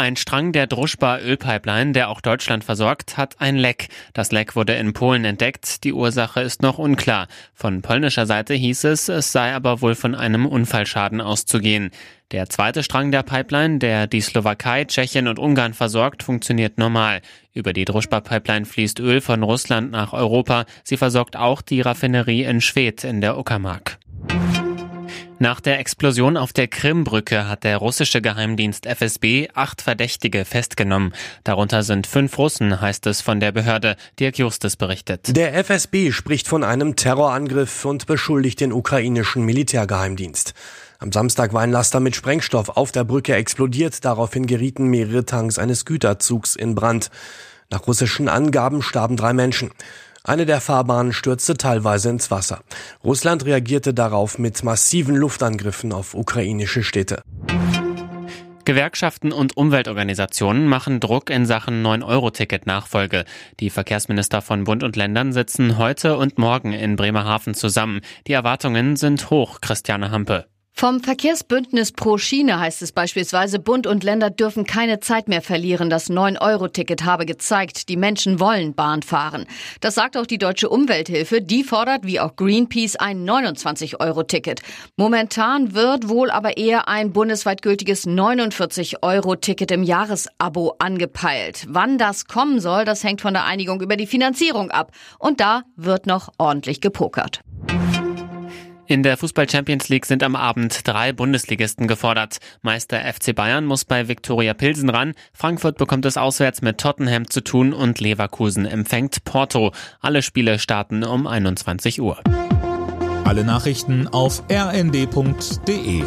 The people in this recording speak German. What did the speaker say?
Ein Strang der Druschba-Ölpipeline, der auch Deutschland versorgt, hat ein Leck. Das Leck wurde in Polen entdeckt. Die Ursache ist noch unklar. Von polnischer Seite hieß es, es sei aber wohl von einem Unfallschaden auszugehen. Der zweite Strang der Pipeline, der die Slowakei, Tschechien und Ungarn versorgt, funktioniert normal. Über die Druschba-Pipeline fließt Öl von Russland nach Europa. Sie versorgt auch die Raffinerie in Schwedt in der Uckermark. Nach der Explosion auf der Krimbrücke hat der russische Geheimdienst FSB acht Verdächtige festgenommen. Darunter sind fünf Russen, heißt es von der Behörde. Dirk Justus berichtet. Der FSB spricht von einem Terrorangriff und beschuldigt den ukrainischen Militärgeheimdienst. Am Samstag war ein Laster mit Sprengstoff auf der Brücke explodiert. Daraufhin gerieten mehrere Tanks eines Güterzugs in Brand. Nach russischen Angaben starben drei Menschen. Eine der Fahrbahnen stürzte teilweise ins Wasser. Russland reagierte darauf mit massiven Luftangriffen auf ukrainische Städte. Gewerkschaften und Umweltorganisationen machen Druck in Sachen 9-Euro-Ticket-Nachfolge. Die Verkehrsminister von Bund und Ländern sitzen heute und morgen in Bremerhaven zusammen. Die Erwartungen sind hoch, Christiane Hampe. Vom Verkehrsbündnis Pro Schiene heißt es beispielsweise, Bund und Länder dürfen keine Zeit mehr verlieren. Das 9-Euro-Ticket habe gezeigt, die Menschen wollen Bahn fahren. Das sagt auch die Deutsche Umwelthilfe. Die fordert, wie auch Greenpeace, ein 29-Euro-Ticket. Momentan wird wohl aber eher ein bundesweit gültiges 49-Euro-Ticket im Jahresabo angepeilt. Wann das kommen soll, das hängt von der Einigung über die Finanzierung ab. Und da wird noch ordentlich gepokert. In der Fußball Champions League sind am Abend drei Bundesligisten gefordert. Meister FC Bayern muss bei Viktoria Pilsen ran. Frankfurt bekommt es auswärts mit Tottenham zu tun und Leverkusen empfängt Porto. Alle Spiele starten um 21 Uhr. Alle Nachrichten auf rnd.de